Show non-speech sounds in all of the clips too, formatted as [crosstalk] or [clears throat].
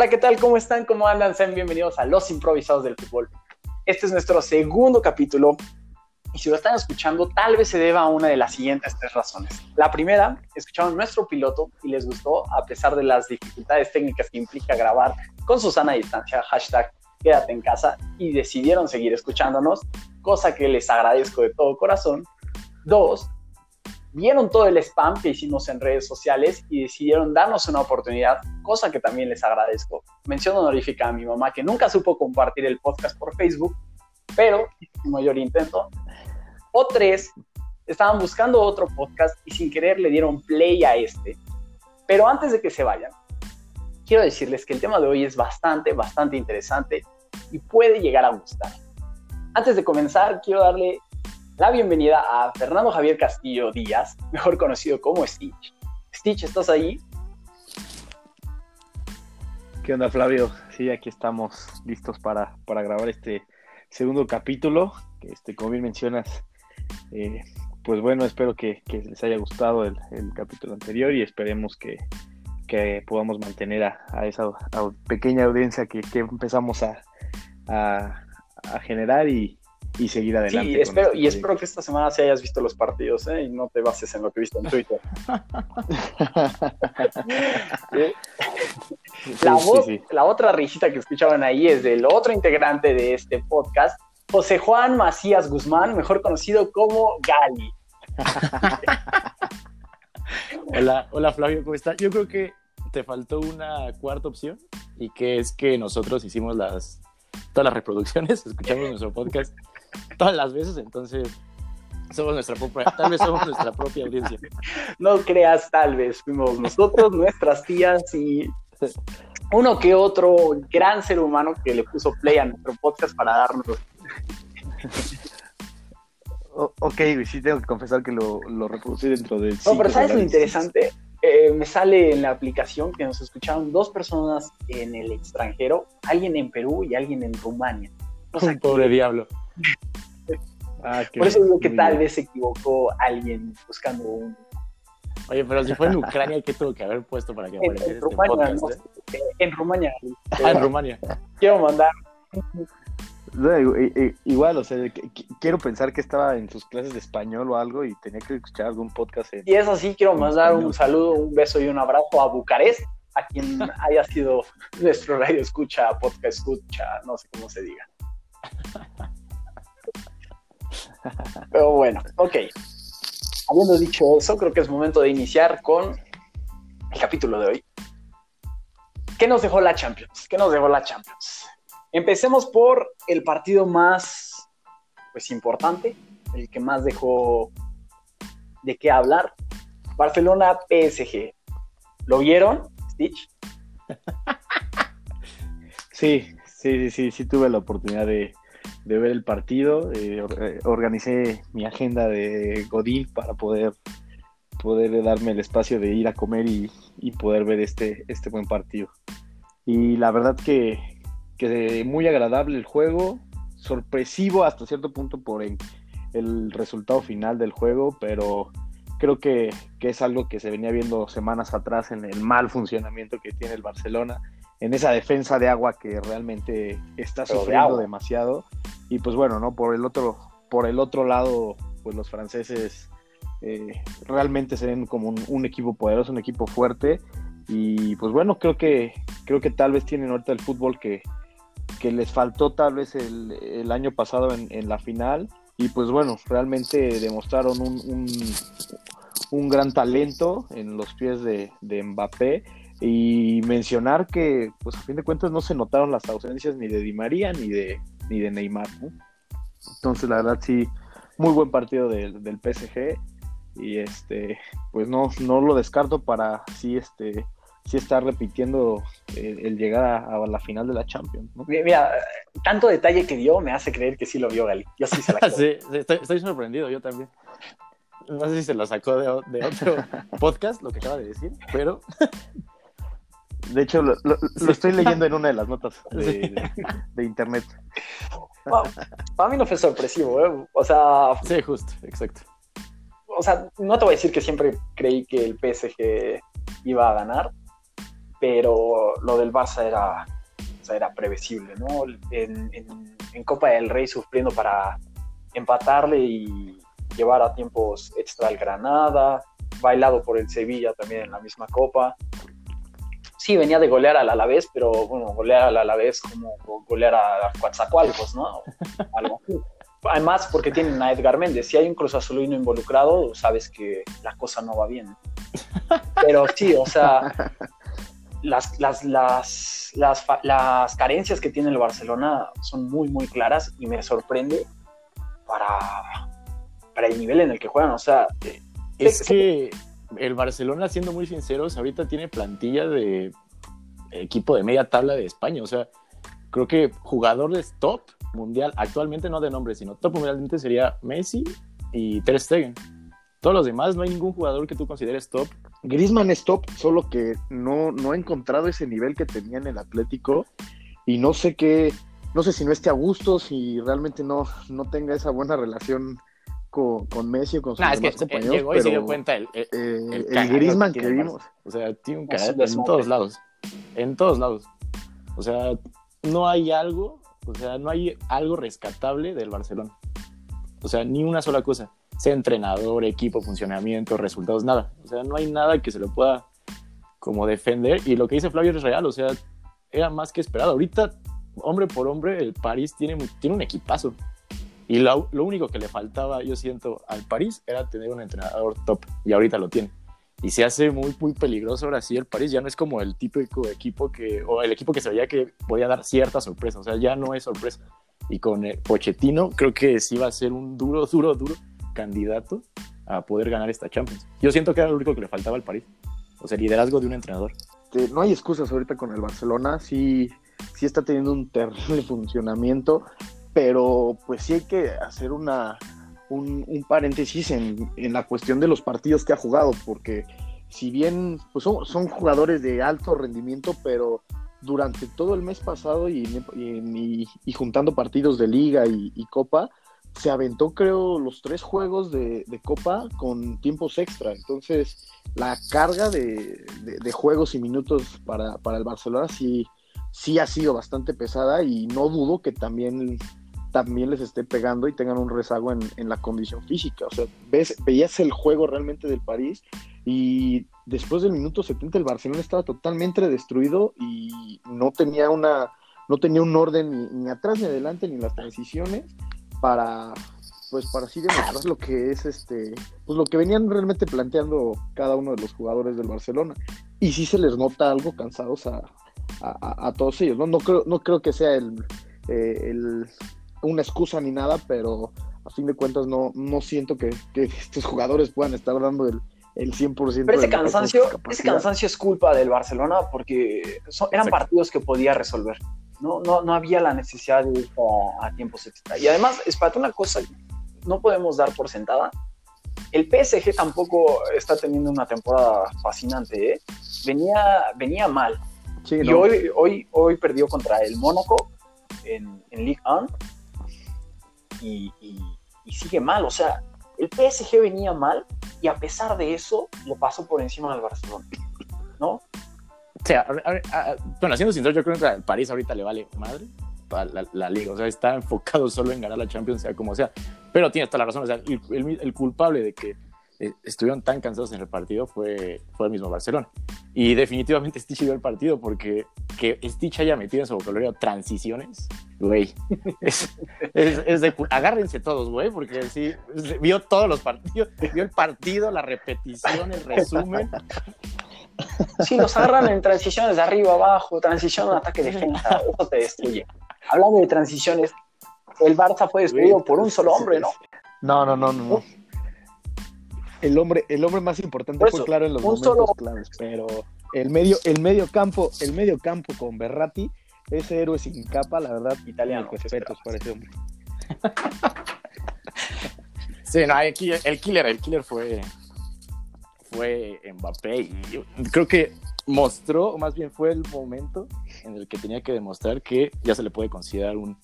Hola, ¿qué tal? ¿Cómo están? ¿Cómo andan? Sean bienvenidos a Los Improvisados del Fútbol. Este es nuestro segundo capítulo y si lo están escuchando, tal vez se deba a una de las siguientes tres razones. La primera, escucharon nuestro piloto y les gustó a pesar de las dificultades técnicas que implica grabar con Susana distancia, hashtag quédate en casa, y decidieron seguir escuchándonos, cosa que les agradezco de todo corazón. Dos, vieron todo el spam que hicimos en redes sociales y decidieron darnos una oportunidad, cosa que también les agradezco. Mención honorífica a mi mamá que nunca supo compartir el podcast por Facebook, pero mi mayor intento. O tres, estaban buscando otro podcast y sin querer le dieron play a este. Pero antes de que se vayan, quiero decirles que el tema de hoy es bastante, bastante interesante y puede llegar a gustar. Antes de comenzar, quiero darle la bienvenida a Fernando Javier Castillo Díaz, mejor conocido como Stitch. Stitch, ¿estás ahí? ¿Qué onda, Flavio? Sí, aquí estamos listos para, para grabar este segundo capítulo. Este, como bien mencionas, eh, pues bueno, espero que, les haya gustado el, capítulo anterior y esperemos que, podamos mantener a, esa pequeña audiencia que, empezamos a, a generar y, y seguir adelante. Sí, espero, este y espero que esta semana sí hayas visto los partidos ¿eh? y no te bases en lo que viste en Twitter. [laughs] la, la otra risita que escuchaban ahí es del otro integrante de este podcast, José Juan Macías Guzmán, mejor conocido como Gali. [laughs] hola, hola Flavio, ¿cómo estás? Yo creo que te faltó una cuarta opción y que es que nosotros hicimos las todas las reproducciones, [laughs] escuchamos nuestro podcast [laughs] todas las veces, entonces somos nuestra propia, tal vez somos nuestra propia audiencia. [laughs] No creas, tal vez fuimos nosotros, nuestras tías y uno que otro gran ser humano que le puso play a nuestro podcast para darnos. ok, sí tengo que confesar que lo, lo reproducí dentro de... No, pero ¿sabes lo interesante? Eh, me sale en la aplicación que nos escucharon dos personas en el extranjero, alguien en Perú y alguien en Rumania. Un [laughs] pobre diablo. Ah, Por eso digo que tal vez se equivocó alguien buscando un. Oye, pero si fue en Ucrania, ¿qué tuvo que haber puesto para que apareciera en, este Rumania, podcast, eh? En Rumania. Ah, en Rumania. Quiero mandar. igual, o sea, quiero pensar que estaba en sus clases de español o algo y tenía que escuchar algún podcast. y es así, quiero mandar un saludo, un beso y un abrazo a Bucarest, a quien haya sido [laughs] nuestro radio escucha, podcast escucha, no sé cómo se diga. Pero bueno, ok. Habiendo dicho eso, creo que es momento de iniciar con el capítulo de hoy. ¿Qué nos dejó la Champions? ¿Qué nos dejó la Champions? Empecemos por el partido más pues importante, el que más dejó de qué hablar. Barcelona PSG. ¿Lo vieron, Stitch? [laughs] Sí, sí, sí, sí, tuve la oportunidad de, de ver el partido. Eh, organicé mi agenda de Godín para poder, poder darme el espacio de ir a comer y, poder ver este, este buen partido. Y la verdad que, que muy agradable el juego, sorpresivo hasta cierto punto por el, el resultado final del juego, pero creo que, que, es algo que se venía viendo semanas atrás en el mal funcionamiento que tiene el Barcelona en esa defensa de agua que realmente está sufriendo demasiado. Y pues bueno, ¿no? Por el otro, por el otro lado, pues los franceses eh, realmente se ven como un, equipo poderoso, un equipo fuerte. Y pues bueno, creo que, creo que tal vez tienen ahorita el fútbol que, que les faltó tal vez el, año pasado en, la final. Y pues bueno, realmente demostraron un, un, gran talento en los pies de, de Mbappé y mencionar que, pues a fin de cuentas, no se notaron las ausencias ni de Di María ni de, ni de Neymar. Entonces, la verdad, sí, muy buen partido del, del PSG. Y este, pues no, no lo descarto para sí, este, sí estar repitiendo el, llegar a, la final de la Champions. Mira, tanto detalle que dio me hace creer que sí lo vio Gali. Yo sí se la [laughs] sí, estoy, sorprendido, yo también. No sé si se lo sacó de, de otro [laughs] podcast, lo que acaba de decir, pero [laughs] de hecho, lo, estoy leyendo en una de las notas [laughs] de, internet. para mí no fue sorpresivo, ¿eh? O sea. Sí, justo, exacto. O sea, no te voy a decir que siempre creí que el PSG iba a ganar, pero lo del Barça era, era previsible, ¿no? En, en, Copa del Rey sufriendo para empatarle y llevar a tiempos extra al Granada, bailado por el Sevilla también en la misma Copa. Sí, venía de golear al Alavés, pero bueno, golear al Alavés como golear a Coatzacoalcos, ¿no? Algo Además, porque tienen a Edgar Méndez. Si hay un Cruz Azulino involucrado, sabes que la cosa no va bien. Pero sí, o sea, las, las, las, las, carencias que tiene el Barcelona son muy, muy claras y me sorprende para, para el nivel en el que juegan. O sea, es que el Barcelona, siendo muy sinceros, ahorita tiene plantilla de equipo de media tabla de España. O sea, creo que jugadores top mundial, actualmente no de nombre, sino top mundialmente sería Messi y Ter Stegen. Todos los demás, no hay ningún jugador que tú consideres top Griezmann es top, solo que no, no ha encontrado ese nivel que tenía en el Atlético y no sé qué, no sé si no esté a gusto, si realmente no, no tenga esa buena relación con, Messi o con sus demás compañeros. Llegó y se dio cuenta el, el, eh, Griezmann que, vimos. O sea, tiene un carácter en todos lados. En todos lados. O sea, no hay algo, o sea, no hay algo rescatable del Barcelona. O sea, ni una sola cosa sea entrenador, equipo, funcionamiento, resultados, nada. O sea, no hay nada que se lo pueda como defender. Y lo que dice Flavio es real, o sea, era más que esperado. Ahorita, hombre por hombre, el París tiene, tiene un equipazo. Y lo, lo, único que le faltaba, yo siento, al París era tener un entrenador top. Y ahorita lo tiene. Y se hace muy, muy peligroso ahora sí el París. Ya no es como el típico equipo que, o el equipo que se veía que podía dar cierta sorpresa. O sea, ya no es sorpresa. Y con el Pochettino, creo que sí va a ser un duro, duro, duro candidato a poder ganar esta Champions. Yo siento que era lo único que le faltaba al París. O sea, liderazgo de un entrenador. No hay excusas ahorita con el Barcelona. Sí, sí está teniendo un terrible [laughs] funcionamiento, pero pues sí hay que hacer una, un, paréntesis en, la cuestión de los partidos que ha jugado, porque si bien pues son, son jugadores de alto rendimiento, pero durante todo el mes pasado y, y, juntando partidos de liga y, copa, se aventó, creo, los tres juegos de, Copa con tiempos extra. Entonces, la carga de, juegos y minutos para, el Barcelona sí, sí ha sido bastante pesada y no dudo que también, también les esté pegando y tengan un rezago en, la condición física. O sea, ves, veías el juego realmente del París y después del minuto 70 el Barcelona estaba totalmente destruido y no tenía una no tenía un orden ni, ni atrás ni adelante ni las transiciones para pues para así demostrar lo que es este pues lo que venían realmente planteando cada uno de los jugadores del Barcelona y sí se les nota algo cansados a, a, todos ellos no no creo no creo que sea el, eh, una excusa ni nada pero a fin de cuentas no no siento que, estos jugadores puedan estar dando el el 100%. Pero ese cansancio, ese cansancio es culpa del Barcelona porque eran partidos que podía resolver. No, no, no había la necesidad de ir a, tiempos extra. Y además, espérate una cosa, no podemos dar por sentada. El PSG tampoco está teniendo una temporada fascinante, ¿eh? Venía, venía mal. y hoy, hoy, hoy perdió contra el Mónaco en, en Ligue 1 y, sigue mal. O sea, el PSG venía mal y a pesar de eso lo pasó por encima del Barcelona, ¿no? O sea, bueno, siendo sincero, yo creo que al París ahorita le vale madre la, liga. O sea, está enfocado solo en ganar la Champions, sea como sea. Pero tiene toda la razón. O sea, el, culpable de que estuvieron tan cansados en el partido fue, fue el mismo Barcelona. Y definitivamente [laughs] Stitch dio el partido porque que Stitch haya metido en su vocabulario transiciones, güey. [laughs] Es, es, de, agárrense todos, güey, porque sí, vio todos los partidos, vio el partido, la repetición, el resumen. Sí, nos agarran en transiciones de arriba abajo, transición, ataque, defensa, [laughs] eso te destruye. Hablando de transiciones, el Barça fue destruido por un solo hombre, ¿no? No, no, no, no. El hombre, el hombre más importante fue claro en los momentos claves, pero el medio, el medio campo, el medio campo con Berratti, ese héroe sin capa, la verdad, italiano. Respetos para [laughs] ese hombre. sí, no, el killer, el killer fue, fue Mbappé y creo que mostró, o más bien fue el momento en el que tenía que demostrar que ya se le puede considerar un,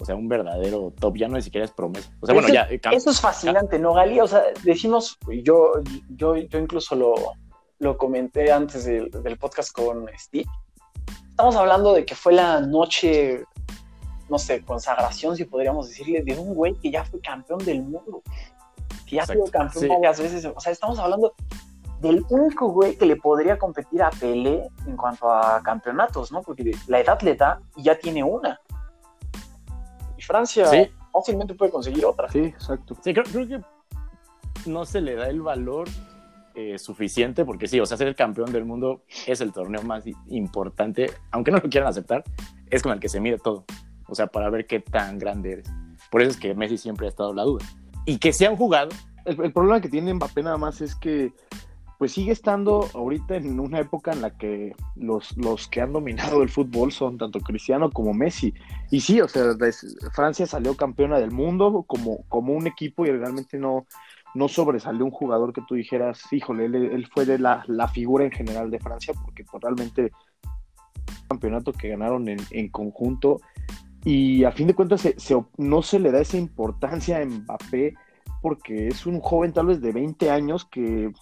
o sea, un verdadero top, ya no ni siquiera es promesa. O sea, bueno, ya, eso es fascinante, ¿no, Gali? O sea, decimos, yo, yo, yo incluso lo, lo comenté antes del, podcast con Steve. Estamos hablando de que fue la noche, no sé, consagración, si podríamos decirle, de un güey que ya fue campeón del mundo. Que ya ha sido campeón varias veces. O sea, estamos hablando del único güey que le podría competir a Pelé en cuanto a campeonatos, ¿no? Porque la edad le da y ya tiene una. Francia fácilmente puede conseguir otra. Sí, exacto. Sí, creo, que no se le da el valor eh, suficiente, porque sí, o sea, ser el campeón del mundo es el torneo más importante, aunque no lo quieran aceptar, es con el que se mide todo. O sea, para ver qué tan grande eres. Por eso es que Messi siempre ha estado la duda. Y que se han jugado. El, el problema que tiene Mbappé nada más es que pues sigue estando ahorita en una época en la que los, los que han dominado el fútbol son tanto Cristiano como Messi. Y sí, o sea, Francia salió campeona del mundo como, como un equipo y realmente no, no sobresalió un jugador que tú dijeras, híjole, él, fue de la, figura en general de Francia, porque pues, realmente campeonato que ganaron en, conjunto y a fin de cuentas no se le da esa importancia a Mbappé porque es un joven tal vez de 20 años que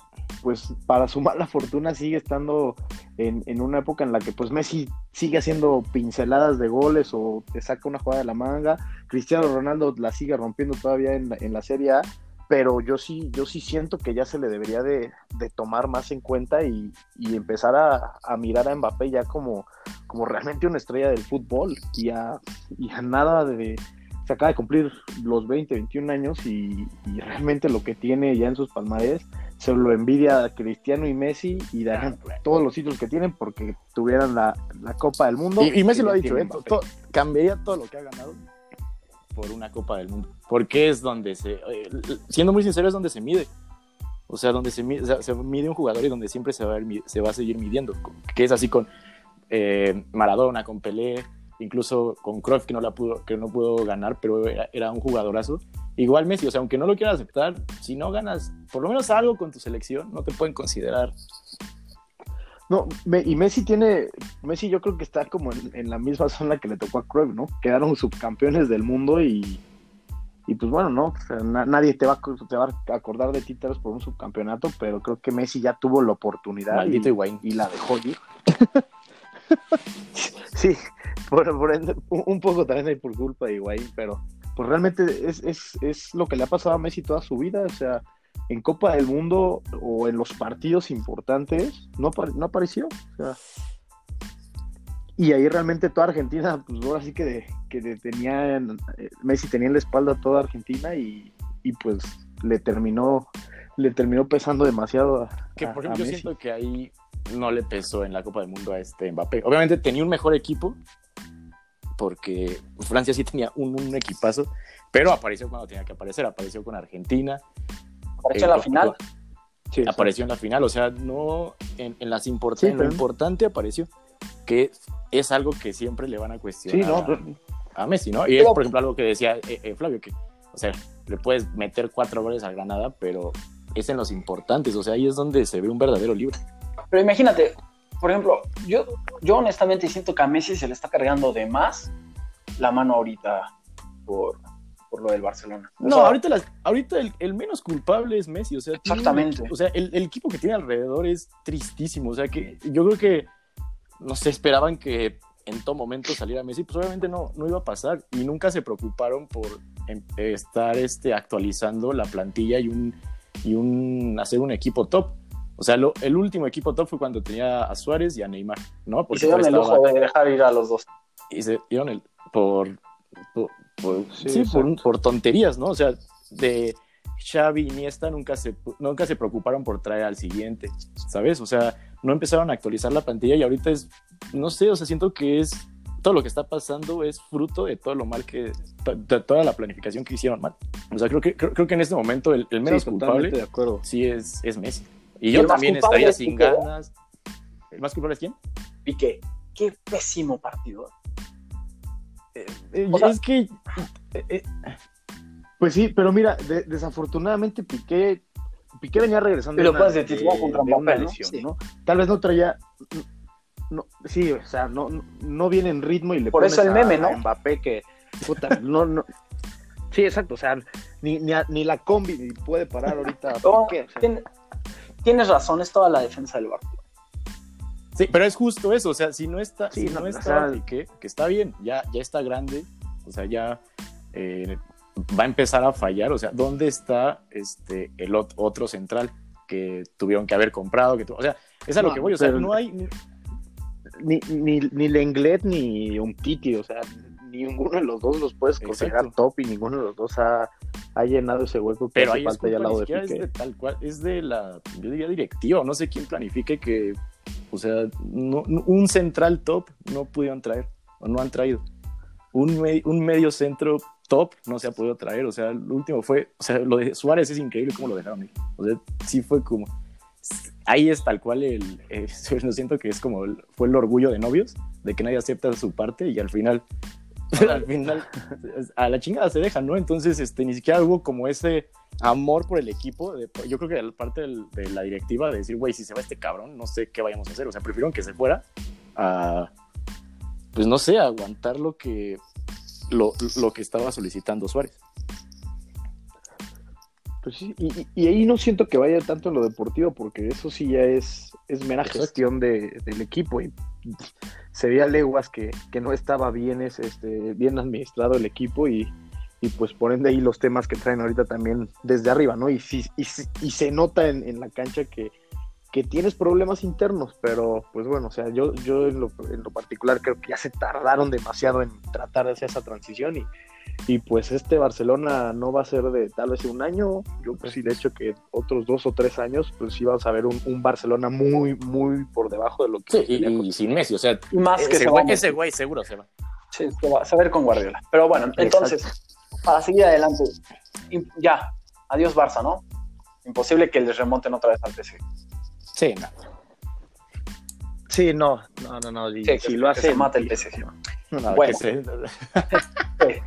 pues para su [laughs] mala fortuna sigue estando en, una época en la que pues Messi sigue haciendo pinceladas de goles o te saca una jugada de la manga, Cristiano Ronaldo la sigue rompiendo todavía en la, en la Serie A, pero yo sí, yo sí siento que ya se le debería de, tomar más en cuenta y, empezar a, mirar a Mbappé ya como, como realmente una estrella del fútbol y a, y a nada de se acaba de cumplir los 20, 21 años y, realmente lo que tiene ya en sus palmares se lo envidia a Cristiano y Messi y darán todos los títulos que tienen porque tuvieran la, Copa del Mundo. Y, Messi lo ha dicho, ¿eh? cambiaría todo lo que ha ganado por una Copa del Mundo. Porque es donde se, eh, siendo muy sincero, es donde se mide. O sea, donde se mide, se mide un jugador y donde siempre se va a, se va a seguir midiendo. Que es así con eh, Maradona, con Pelé, incluso con Cruyff que no la pudo, que no pudo ganar, pero era, un jugadorazo. Igual Messi, o sea, aunque no lo quieras aceptar, si no ganas por lo menos algo con tu selección, no te pueden considerar. No, y Messi tiene, Messi yo creo que está como en, la misma zona que le tocó a Cruyff, ¿no? Quedaron subcampeones del mundo y, y pues bueno, ¿no? nadie te va, te va a acordar de ti por un subcampeonato, pero creo que Messi ya tuvo la oportunidad y, y, la dejó ir. [laughs] [laughs] sí, por, un poco también hay por culpa de Higuaín, pero pues realmente es, es, es, lo que le ha pasado a Messi toda su vida, o sea, en Copa del Mundo o en los partidos importantes no, no apareció, o sea, y ahí realmente toda Argentina, pues ahora sí que, que tenía, eh, Messi tenía en la espalda a toda Argentina y, y pues le terminó, le terminó pesando demasiado a, Que por ejemplo yo siento que ahí no le pesó en la Copa del Mundo a este Mbappé. Obviamente tenía un mejor equipo, porque Francia sí tenía un, equipazo, pero apareció cuando tenía que aparecer, apareció con Argentina. Apareció en la final. Sí, apareció en la final, o sea, no en, las importantes, lo importante apareció, que es algo que siempre le van a cuestionar a, Messi, ¿no? Y es, por ejemplo, algo que decía eh, eh, Flavio, que, o sea, le puedes meter cuatro goles a Granada, pero es en los importantes, o sea, ahí es donde se ve un verdadero libro. Pero imagínate, por ejemplo, yo, yo honestamente siento que a Messi se le está cargando de más la mano ahorita por, por lo del Barcelona. no, ahorita, ahorita el, menos culpable es Messi. O sea, exactamente. o sea, el, equipo que tiene alrededor es tristísimo. O sea, que yo creo que no se esperaban que en todo momento saliera Messi, pues obviamente no, no iba a pasar. Y nunca se preocuparon por em, estar este, actualizando la plantilla y un, y un hacer un equipo top. O sea, el último equipo top fue cuando tenía a Suárez y a Neymar, ¿no? Porque y se dieron el lujo de dejar ir a los dos. Y se dieron el... por... sí, por, tonterías, ¿no? O sea, de Xavi y Iniesta nunca se, nunca se preocuparon por traer al siguiente, ¿sabes? O sea, no empezaron a actualizar la plantilla y ahorita es, no sé, o sea, siento que es todo lo que está pasando es fruto de todo lo mal que, de toda la planificación que hicieron mal. O sea, creo que, creo, que en este momento el, menos culpable de acuerdo. sí es, es Messi. Y yo también estaría sin ganas. ¿El más culpable es quién? Piqué. Qué pésimo partido. Eh, eh, es que. Eh, pues sí, pero mira, desafortunadamente Piqué. Piqué venía regresando. Pero puedes decir, contra una lesión, ¿no? Tal vez no traía. No, sí, o sea, no, no viene en ritmo y le Por eso el meme, ¿no? Mbappé que. Puta, no, no. Sí, exacto, o sea, ni, ni, ni la combi puede parar ahorita. [laughs] Piqué, tienes razón, es toda la defensa del Barcelona. Sí, pero es justo eso, o sea, si no está, Sí, si no, no o está sea- Piqué, que está bien, ya, ya está grande, o sea, ya eh, va a empezar a fallar, o sea, ¿dónde está este el ot- otro central que tuvieron que haber comprado? Que tu- o sea, es a lo que voy, o sea, pero- no hay, ni- Ni, ni, ni Lenglet ni Umtiti, o sea, ninguno de los dos los puedes considerar top y ninguno de los dos ha, ha llenado ese hueco que pero hace ahí es falta ya al lado de siquiera es Piqué. de tal cual, es de la, yo diría directiva, no sé quién planifique que, o sea, no- un central top no pudieron traer, o no han traído. Un, me- un medio centro top no se ha podido traer, o sea, el último fue, o sea, lo de Suárez es increíble cómo lo dejaron ir. O sea, sí fue como, ahí es tal cual el, eh, [laughs] lo siento que es como, el- fue el orgullo de novios, de que nadie acepta su parte y al final, [laughs] al final, a la chingada se dejan, ¿no? Entonces, este, ni siquiera hubo como ese amor por el equipo, de- yo creo que de parte del- de la directiva de decir, güey, si se va este cabrón, no sé qué vayamos a hacer, o sea, prefirieron que se fuera a, pues no sé, a aguantar lo que, lo, lo que estaba solicitando Suárez. Pues sí, y, y- y ahí no siento que vaya tanto en lo deportivo, porque eso sí ya es, es mera Exacto. gestión de, del equipo. Y se veía leguas que, que no estaba bien, es, este, bien administrado el equipo y, y pues por ende ahí los temas que traen ahorita también desde arriba, ¿no? Y, y, y se nota en, en la cancha que, que tienes problemas internos, pero pues bueno, o sea, yo, yo en, lo, en lo particular creo que ya se tardaron demasiado en tratar de hacer esa transición y, y pues este Barcelona no va a ser de tal vez un año, yo pues sí de hecho que otros dos o tres años, pues sí vamos a ver un, un Barcelona muy, muy por debajo de lo que... Sí, y, y sin Messi, o sea, más que ese se güey, ese güey seguro se va. Sí, se va, a ver con Guardiola. Pero bueno, entonces, para seguir adelante, ya, adiós Barça, ¿no? Imposible que les remonten otra vez al PSG. Sí, no. Sí, no, no, no, no, y Sí, si que- lo que hace... se mate el PSG. No, Bueno. que, se- [laughs] Sí.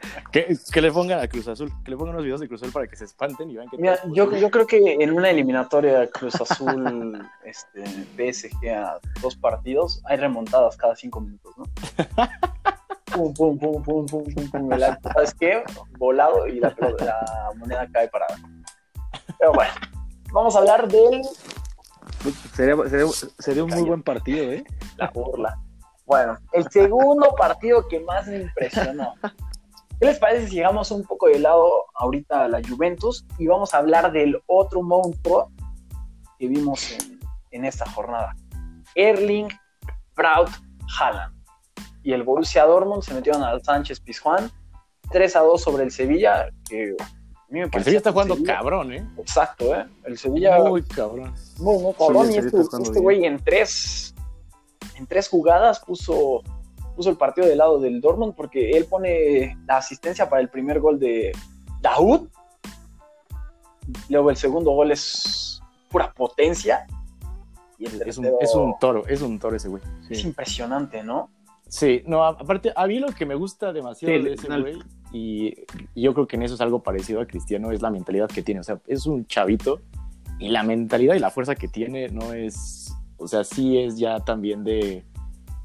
[laughs] que, que le pongan a Cruz Azul, que le pongan unos videos de Cruz Azul para que se espanten y vean que Mira, yo, yo creo que en una eliminatoria Cruz Azul, [laughs] este, PSG a dos partidos, hay remontadas cada cinco minutos, ¿no? [laughs] Pum, pum, pum, pum, pum, pum, pum. el arco, ¿Sabes qué? Volado y la, la moneda cae parada. Pero bueno, vamos a hablar de Sería, sería, sería un muy buen partido, ¿eh? la burla. Bueno, el segundo partido que más me impresionó. ¿Qué les parece si llegamos un poco de lado ahorita a la Juventus y vamos a hablar del otro monstruo que vimos en, en esta jornada? Erling Braut Haaland. Y el Borussia Dortmund se metieron al Sánchez Pizjuán 3 a 2 sobre el Sevilla, que a mí me el Sevilla está jugando Sevilla- cabrón, ¿eh? Exacto, ¿eh? El Sevilla Muy cabrón. muy, muy cabrón. Sí, y este, este güey en tres, en tres jugadas puso, puso el partido del lado del Dortmund porque él pone la asistencia para el primer gol de Daoud. Luego el segundo gol es pura potencia. Y el Es un, es un toro, es un toro ese güey. es impresionante, ¿no? Sí, no, aparte, a mí lo que me gusta demasiado Sí, de ese güey, y, y yo creo que en eso es algo parecido a Cristiano, es la mentalidad que tiene. O sea, es un chavito, y la mentalidad y la fuerza que tiene no es. O sea, sí es ya también de.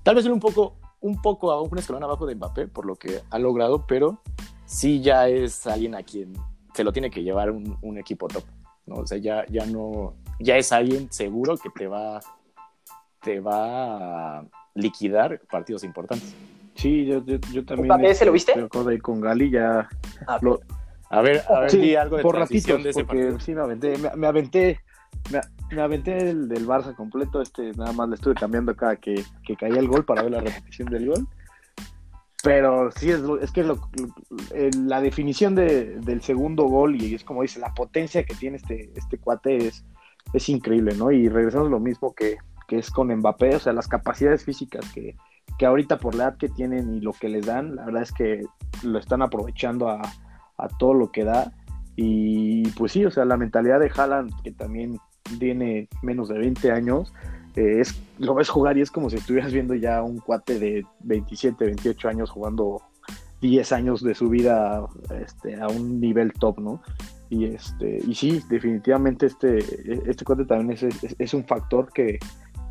Tal vez un poco, un poco, a un escalón abajo de Mbappé, por lo que ha logrado, pero sí ya es alguien a quien se lo tiene que llevar un, un equipo top. ¿no? O sea, ya, ya no. Ya es alguien seguro que te va. Te va a liquidar partidos importantes. Sí, yo, yo, yo también... ¿Mbappé, ese lo viste? Ahí con Gali, ya... Ah, Lo- A ver, a ver, Sí, di algo de por transición ratitos, de ese porque partido. sí me aventé, me, me aventé, me, aventé el del Barça completo, este nada más le estuve cambiando cada que, que caía el gol para ver la repetición del gol. Pero sí es, es que lo- eh, la definición de- del segundo gol y es como dice, la potencia que tiene este, este cuate es, es increíble, ¿no? Y regresamos lo mismo que, que es con Mbappé, o sea, las capacidades físicas que, que ahorita por la edad que tienen y lo que les dan, la verdad es que lo están aprovechando a, a todo lo que da. Y pues sí, o sea, la mentalidad de Haaland, que también tiene menos de 20 años, eh, es, lo ves jugar y es como si estuvieras viendo ya un cuate de 27, 28 años jugando 10 años de su vida este, a un nivel top, ¿no? Y, este, y sí, definitivamente este, este cuate también es, es, un factor que,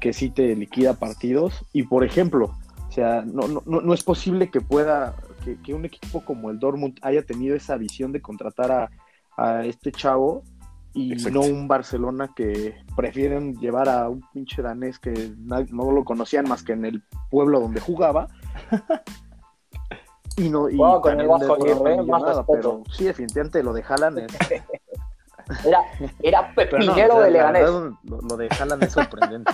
que sí te liquida partidos. Y por ejemplo, o sea, no, no, no no es posible que pueda, que, que un equipo como el Dortmund haya tenido esa visión de contratar a, a este chavo y Exacto. no un Barcelona que prefieren llevar a un pinche danés que no lo conocían más que en el pueblo donde jugaba. [laughs] Y no, y Wow, con el Vasco Aguirre, más respeto. pero sí, definitivamente lo de Haaland es. [laughs] Era, era [laughs] no, pepinero o sea, de Leganés. verdad, lo, lo de Haaland es sorprendente.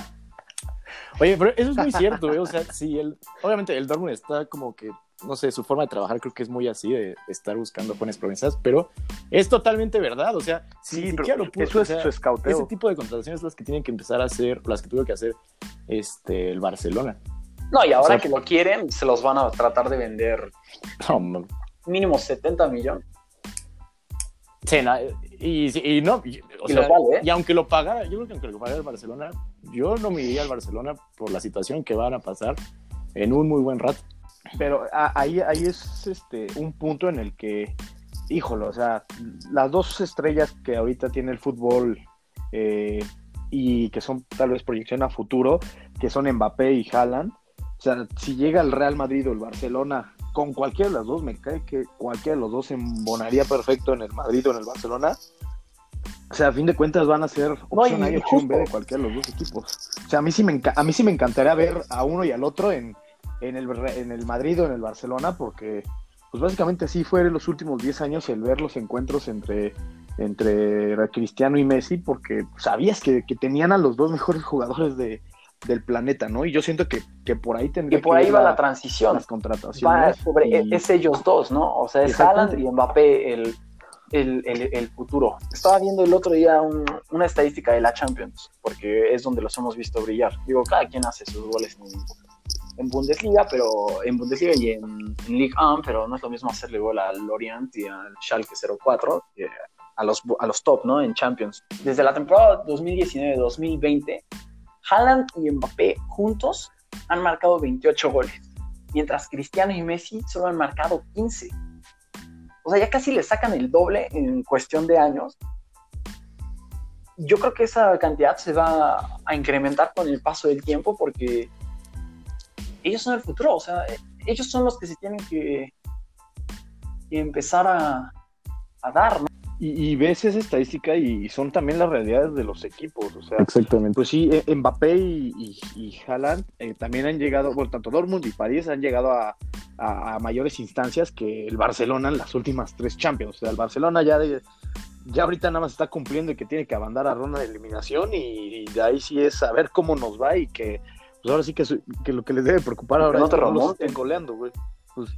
Oye, pero eso es muy cierto, ¿eh? O sea, sí, el, obviamente el Dortmund está como que, no sé, su forma de trabajar creo que es muy así, de estar buscando jóvenes promesas, pero es totalmente verdad, o sea, si Sí, pero lo pudo- eso o es sea, su escauteo. Ese tipo de contrataciones las que tienen que empezar a hacer, las que tuvo que hacer este, el Barcelona. No, y ahora O sea, que lo quieren, se los van a tratar de vender No, mínimo 70 millones. Sí, y, y no, y, o Y sea, los vale, ¿eh? y aunque lo pagara, yo creo que aunque lo pagara el Barcelona, yo no me iría al Barcelona por la situación que van a pasar en un muy buen rato. Pero a- ahí, ahí es este un punto en el que, híjolo, o sea, las dos estrellas que ahorita tiene el fútbol eh, y que son tal vez proyección a futuro, que son Mbappé y Haaland, o sea, si llega el Real Madrid o el Barcelona, con cualquiera de las dos, me cae que cualquiera de los dos se embonaría perfecto en el Madrid o en el Barcelona. O sea, a fin de cuentas van a ser opción A y opción B de cualquiera de los dos equipos. O sea, a mí sí me, a mí sí me encantaría ver a uno y al otro en, en el, en el Madrid o en el Barcelona, porque pues básicamente así fue los últimos 10 años el ver los encuentros entre, entre Cristiano y Messi, porque sabías que, que tenían a los dos mejores jugadores de, del planeta, ¿no? Y yo siento que, que por ahí Y tendría por que ahí va la transición. las contrataciones. Va sobre, y- Es ellos dos, ¿no? O sea, es. Haaland y Mbappé el, el, el- el futuro. Estaba viendo el otro día un- una estadística de la Champions, porque es donde los hemos visto brillar. Digo, cada quien hace sus goles en, en Bundesliga, pero en Bundesliga y en, en Ligue 1, pero no es lo mismo hacerle gol al Lorient y al Schalke 04 que a los, a los top, ¿no? En Champions. Desde la temporada 2019-2020, Haaland y Mbappé juntos han marcado 28 goles, mientras Cristiano y Messi solo han marcado 15. O sea, ya casi le sacan el doble en cuestión de años. Yo creo que esa cantidad se va a incrementar con el paso del tiempo porque ellos son el futuro, o sea, ellos son los que se tienen que, que empezar a, a dar, ¿no? y, y ves esa estadística y son también las realidades de los equipos, o sea, Exactamente. Pues sí, eh, Mbappé y, y, y Haaland eh, también han llegado, bueno, tanto Dortmund y París han llegado a, a- a mayores instancias que el Barcelona en las últimas tres Champions. O sea, el Barcelona ya, de- ya ahorita nada más está cumpliendo y que tiene que abandonar a ronda de eliminación y, y de ahí sí es a ver cómo nos va y que pues ahora sí que, su- que lo que les debe preocupar ahora no es te que no los estén goleando, güey. Pues,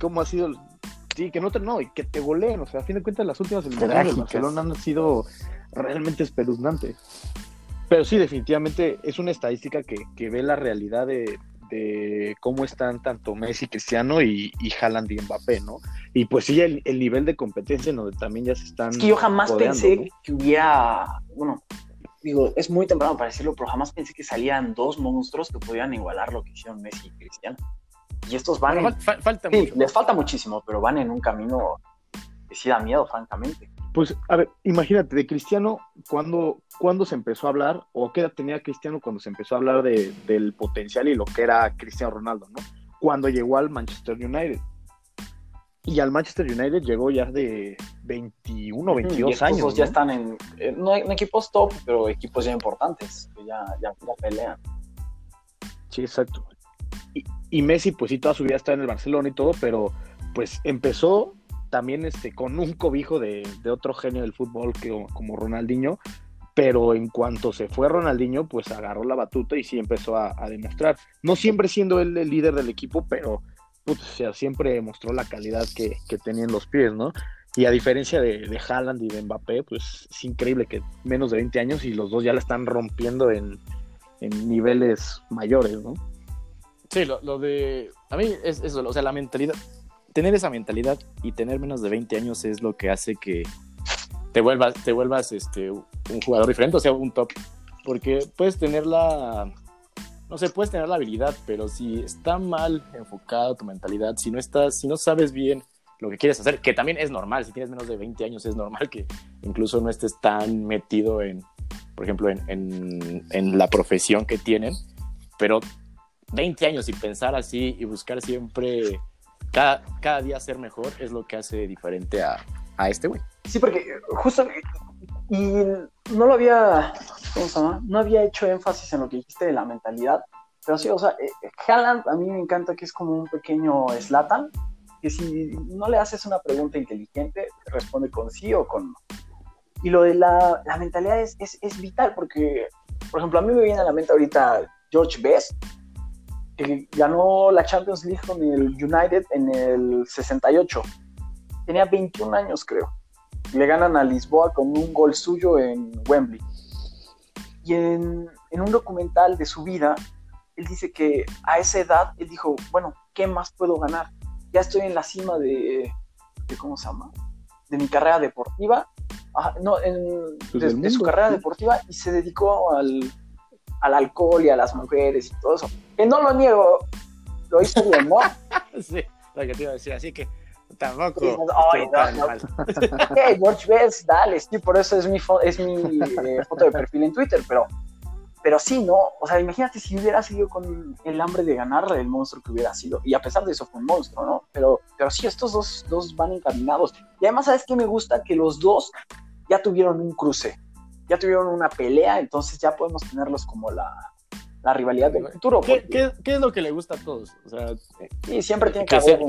¿cómo ha sido? el- Sí, que no te, no, y que te goleen, o sea, a fin de cuentas las últimas del Trágicas. Barcelona han sido realmente espeluznantes. Pero sí, definitivamente es una estadística que, que ve la realidad de, de cómo están tanto Messi, Cristiano y, y Haaland y Mbappé, ¿no? Y pues sí, el, el nivel de competencia en donde también ya se están... Es que yo jamás codeando, pensé ¿no? que hubiera, bueno, digo, es muy temprano para decirlo, pero jamás pensé que salían dos monstruos que podían igualar lo que hicieron Messi y Cristiano. Y estos van, Bueno, en- fal- fal- falta sí, mucho. les falta muchísimo, pero van en un camino que sí da miedo, francamente. Pues, a ver, imagínate, de Cristiano, ¿cuándo, cuándo se empezó a hablar, o qué edad tenía Cristiano cuando se empezó a hablar de, del potencial y lo que era Cristiano Ronaldo, ¿no? Cuando llegó al Manchester United. Y al Manchester United llegó ya de 21 o y 22 estos años. dos ya ¿no? están en, no, no equipos top, pero equipos ya importantes, que ya, ya, ya pelean. Sí, exacto. Y, y Messi, pues sí, toda su vida está en el Barcelona y todo, pero pues empezó también este, con un cobijo de, de otro genio del fútbol que, como Ronaldinho, pero en cuanto se fue Ronaldinho, pues agarró la batuta y sí empezó a, a demostrar. No siempre siendo él el líder del equipo, pero o sea, siempre mostró la calidad que, que tenía en los pies, ¿no? Y a diferencia de, de Haaland y de Mbappé, pues es increíble que menos de 20 años y los dos ya la están rompiendo en, en niveles mayores, ¿no? Sí, lo, lo de. A mí es eso, o sea, la mentalidad. Tener esa mentalidad y tener menos de 20 años es lo que hace que te vuelvas, te vuelvas este, un jugador diferente, o sea, un top. Porque puedes tener la. No sé, puedes tener la habilidad, pero si está mal enfocada tu mentalidad, si no estás, si no sabes bien lo que quieres hacer, que también es normal, si tienes menos de 20 años es normal que incluso no estés tan metido en, por ejemplo, en, en, en la profesión que tienen, pero 20 años y pensar así y buscar siempre cada, cada día ser mejor es lo que hace diferente a, a este güey. Sí, porque justo Y no lo había, ¿cómo se llama? No había hecho énfasis en lo que dijiste de la mentalidad, pero sí, o sea, eh, eh, Haaland a mí me encanta que es como un pequeño Slatan, que si no le haces una pregunta inteligente, responde con sí o con no. Y lo de la, mentalidad es, es, es vital porque, por ejemplo, a mí me viene a la mente ahorita George Best, que ganó la Champions League con el United en el 68. Tenía 21 años, creo. Le ganan a Lisboa con un gol suyo en Wembley. Y en, en un documental de su vida, él dice que a esa edad, él dijo, bueno, ¿qué más puedo ganar? Ya estoy en la cima de, de ¿cómo se llama? De mi carrera deportiva. Ajá, no, en, Pues de, su carrera deportiva y se dedicó al, al alcohol y a las mujeres y todo eso. Que no lo niego, lo hizo bien, ¿no? [laughs] Sí, lo que te iba a decir, así que tampoco. Sí, ay, no, no. mal. [laughs] Ok, George Best, dale, sí, por eso es mi, fo- es mi eh, foto de perfil en Twitter, pero, pero sí, ¿no? O sea, imagínate si hubiera sido con el hambre de ganar el monstruo que hubiera sido. Y a pesar de eso fue un monstruo, ¿no? Pero, pero sí, estos dos, dos van encaminados. Y además, ¿sabes qué me gusta? Que los dos ya tuvieron un cruce, ya tuvieron una pelea, entonces ya podemos tenerlos como la, la rivalidad del futuro. ¿Qué, porque- qué, qué es lo que le gusta a todos? O sea, Sí, siempre tiene que, que, haber un-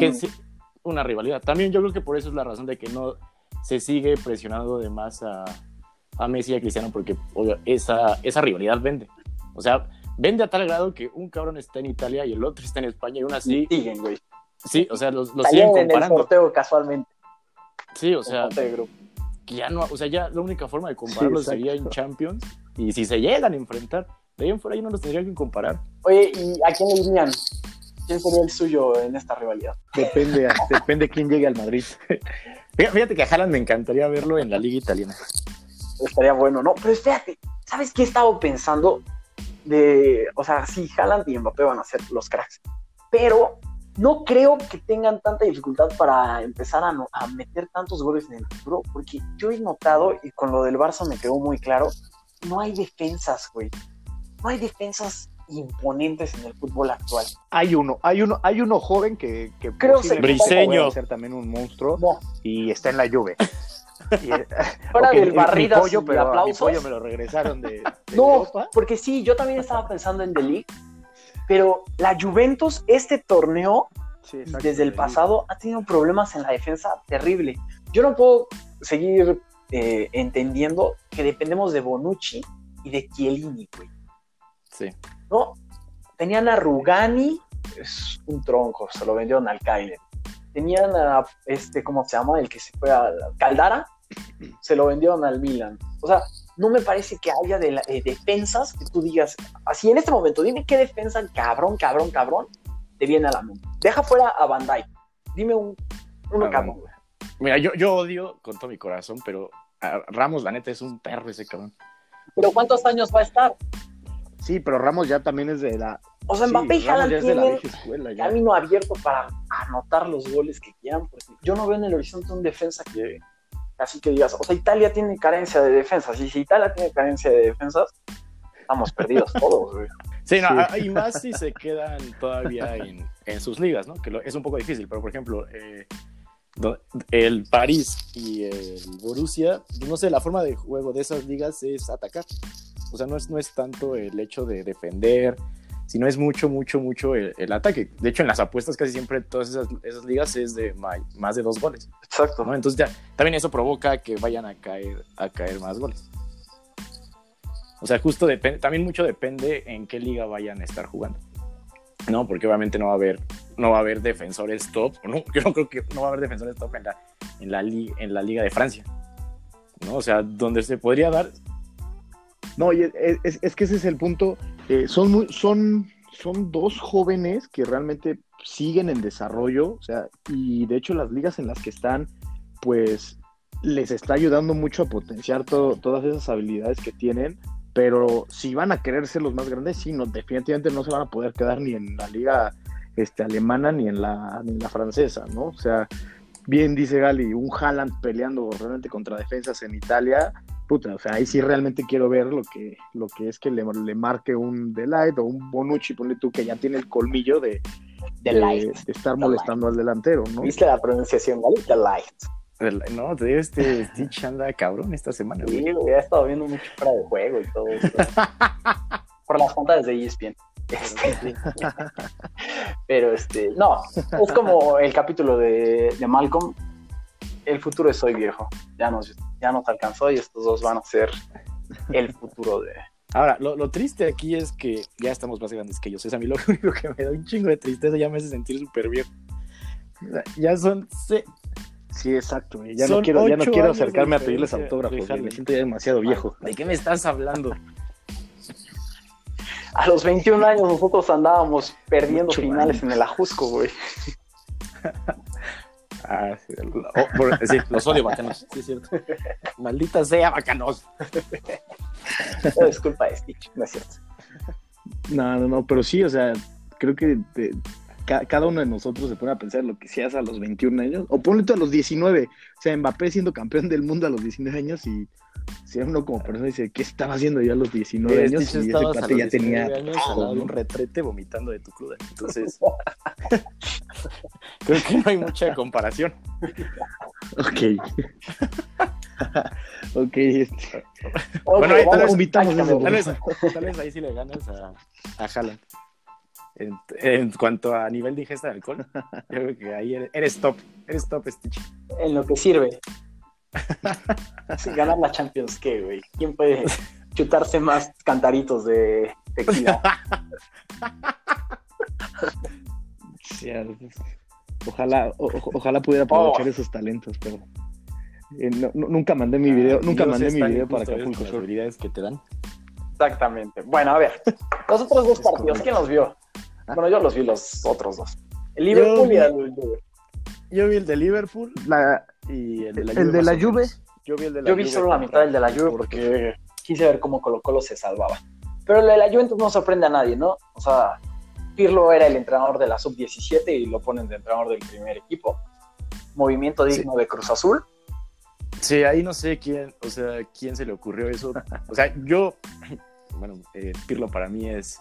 una rivalidad. También yo creo que por eso es la razón de que no se sigue presionando de más a, a Messi y a Cristiano, porque obvio, esa, esa rivalidad vende. O sea, vende a tal grado que un cabrón está en Italia y el otro está en España y aún así, siguen, güey. sí, o sea, los, los siguen Salieron en el comparando. sorteo casualmente. Sí, o sea, que ya no, o sea, ya la única forma de compararlos Sí, sería en. Champions y si se llegan a enfrentar, de ahí en fuera ya no los tendrían que comparar. Oye, ¿y a quién le irían? ¿Quién sería el suyo en esta rivalidad? Depende, [laughs] depende quién llegue al Madrid. Fíjate que a Haaland me encantaría verlo en la liga italiana. Estaría bueno, ¿no? Pero espérate, ¿sabes qué he estado pensando? De, o sea, sí, Haaland y Mbappé van a ser los cracks, pero no creo que tengan tanta dificultad para empezar a, no- a meter tantos goles en el futuro, porque yo he notado, y con lo del Barça me quedó muy claro, no hay defensas, güey. No hay defensas imponentes en el fútbol actual. Hay uno, hay uno, hay uno joven que, que Creo posiblemente Briseño. ser también un monstruo No, y está en la. [laughs] Y, eh, fuera ok, del mi barridas pollo, pero mi me lo regresaron de, [laughs] de No, Europa. porque sí, yo también estaba pensando en The League, pero la Juventus, este torneo, Sí, desde el pasado, ha tenido problemas en la defensa terrible. Yo no puedo seguir eh, entendiendo que dependemos de Bonucci y de Chiellini, güey. Sí. ¿No? Tenían a Rugani, es un tronco, se lo vendieron al Cagliari. Tenían a, este, ¿cómo se llama? El que se fue a Caldara, se lo vendieron al Milan. O sea, no me parece que haya de la- eh, defensas que tú digas, así en este momento, dime qué defensa, cabrón, cabrón, cabrón, te viene a la mente. Deja fuera a Van Dijk. Dime un, uno Ah, cabrón. Mira, yo, yo odio con todo mi corazón, pero a Ramos, la neta, es un perro ese cabrón. Pero ¿cuántos años va a estar? Sí, pero Ramos ya también es de la. O sea, sí, Mbappé y Haaland ya es de la tienen escuela. camino abierto para anotar los goles que quieran, porque yo no veo en el horizonte un defensa que así que digas, o sea, Italia tiene carencia de defensas, y si Italia tiene carencia de defensas, estamos perdidos todos, güey. Sí, no, Sí. a- y más si se quedan todavía en, en sus ligas, ¿no? Que lo- es un poco difícil, pero por ejemplo, eh, el París y el Borussia, no sé, la forma de juego de esas ligas es atacar. O sea, no es, no es tanto el hecho de defender, sino es mucho, mucho, mucho el, el ataque. De hecho, en las apuestas casi siempre todas esas, esas ligas es de ma- más de dos goles, Exacto. ¿no? Entonces ya, también eso provoca que vayan a caer, a caer más goles. O sea, justo depende, también mucho depende en qué liga vayan a estar jugando. No, porque obviamente no va a haber, no va a haber defensores top. No, [laughs] yo no creo que no va a haber defensores top en la, en la, li- en la Liga de Francia. ¿no? O sea, donde se podría dar. No, y es, que ese es el punto. eh, son, muy, son, son dos jóvenes que realmente siguen en desarrollo, o sea, y de hecho las ligas en las que están, pues les está ayudando mucho a potenciar to- todas esas habilidades que tienen, pero si van a querer ser los más grandes, sí, no, definitivamente no se van a poder quedar ni en la liga este, alemana ni en la, ni en la francesa, ¿no? O sea, bien dice Gali, un Haaland peleando realmente contra defensas en Italia, puta, o sea, ahí sí realmente quiero ver lo que, lo que es que le, le marque un Delight o un Bonucci, ponle tú que ya tiene el colmillo de, de, Delight. de estar molestando al delantero, ¿no? ¿Viste la pronunciación, ¿vale? The Light. No, te digo, este Stitch anda cabrón esta semana, güey. Sí, güey, he estado viendo mucho fuera de juego y todo eso. [laughs] Por las pantallas de ESPN. Este, [laughs] pero este, no, es como el capítulo de, de Malcolm. El futuro es hoy viejo. Ya nos, ya nos alcanzó y estos dos van a ser el futuro de. Ahora, lo, lo triste aquí es que ya estamos más grandes que ellos. Es a mí lo [laughs] único que me da un chingo de tristeza, ya me hace sentir súper sea, Ya son se- Sí, exacto. güey. Ya no quiero, ya no quiero acercarme a pedirles autógrafos. Me siento ya demasiado viejo. ¿De qué me estás hablando? A los 21 años nosotros andábamos perdiendo Ocho finales años. en el Ajusco, güey. [laughs] Ah, sí, lo- oh, por- sí, los odio, bacanos. Sí, es cierto. [laughs] Maldita sea, bacanos. [laughs] No, Disculpa, Stitch, no es cierto. No, no, no, pero sí, o sea, creo que de- ca- cada uno de nosotros se pone a pensar lo que seas a los 21 años, o ponle tú a los 19, o sea, Mbappé siendo campeón del mundo a los 19 años y si uno como persona dice, ¿qué estaba haciendo yo a los 19 años? Y ese cuate ya tenía 19 años al todo, lado de ¿no? un retrete vomitando de tu club. Entonces, [laughs] creo que no hay mucha comparación. Ok. [laughs] ok, este, Bueno, ahí tal vez- omitamos hay que eso. Tal vez, tal vez ahí sí le ganas a, a Haaland. En, en cuanto a nivel de ingesta de alcohol, [laughs] yo creo que ahí eres, eres top. Eres top, Stitch. En lo que sirve. [laughs] Ganar la Champions, ¿qué, güey? ¿Quién puede chutarse más cantaritos de tequila? [laughs] Ojalá, o- ojalá pudiera aprovechar Oh. esos talentos, pero eh, no- no- nunca mandé mi video, nunca Dios mandé mi video para Acapulco con las habilidades que te dan. Exactamente. Bueno, a ver. Los otros dos Es partidos, correcto. ¿quién los vio? Bueno, yo los vi los otros dos. El Liverpool vi- y el Juve. Yo vi el de Liverpool La- y el de la El de la Juve. Yo vi el de la Yo vi Juve solo la mitad del de la Juve porque quise ver cómo Colo Colo se salvaba. Pero el de la Juventus no sorprende a nadie, ¿no? O sea, Pirlo era el entrenador de la sub-17 y lo ponen de entrenador del primer equipo. Movimiento digno de Cruz Azul. Sí, ahí no sé quién, o sea, quién se le ocurrió eso. O sea, yo, [clears throat] bueno, eh, Pirlo para mí es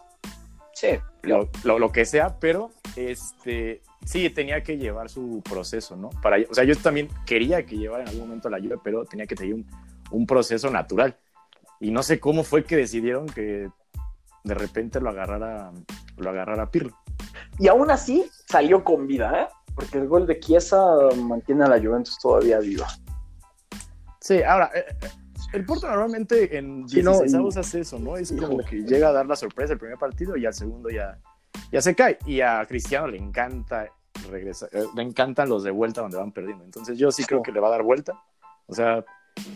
Sí, lo, lo- lo que sea, pero este sí tenía que llevar su proceso, ¿no? Para, o sea, yo también quería que llevara en algún momento la lluvia, pero tenía que tener un, un proceso natural. Y no sé cómo fue que decidieron que de repente lo agarrara, lo agarrara Pirlo. Y aún así salió con vida, ¿eh? Porque el gol de Chiesa mantiene a la Juventus todavía viva. Sí, ahora, eh, eh, el Porto normalmente en Sí, no, 16 y- hace eso, ¿no? Es como Híjole. que llega a dar la sorpresa el primer partido y al segundo ya, ya se cae. Y a Cristiano le encanta regresar, eh, le encantan los de vuelta donde van perdiendo. Entonces yo sí creo que le va a dar vuelta. O sea,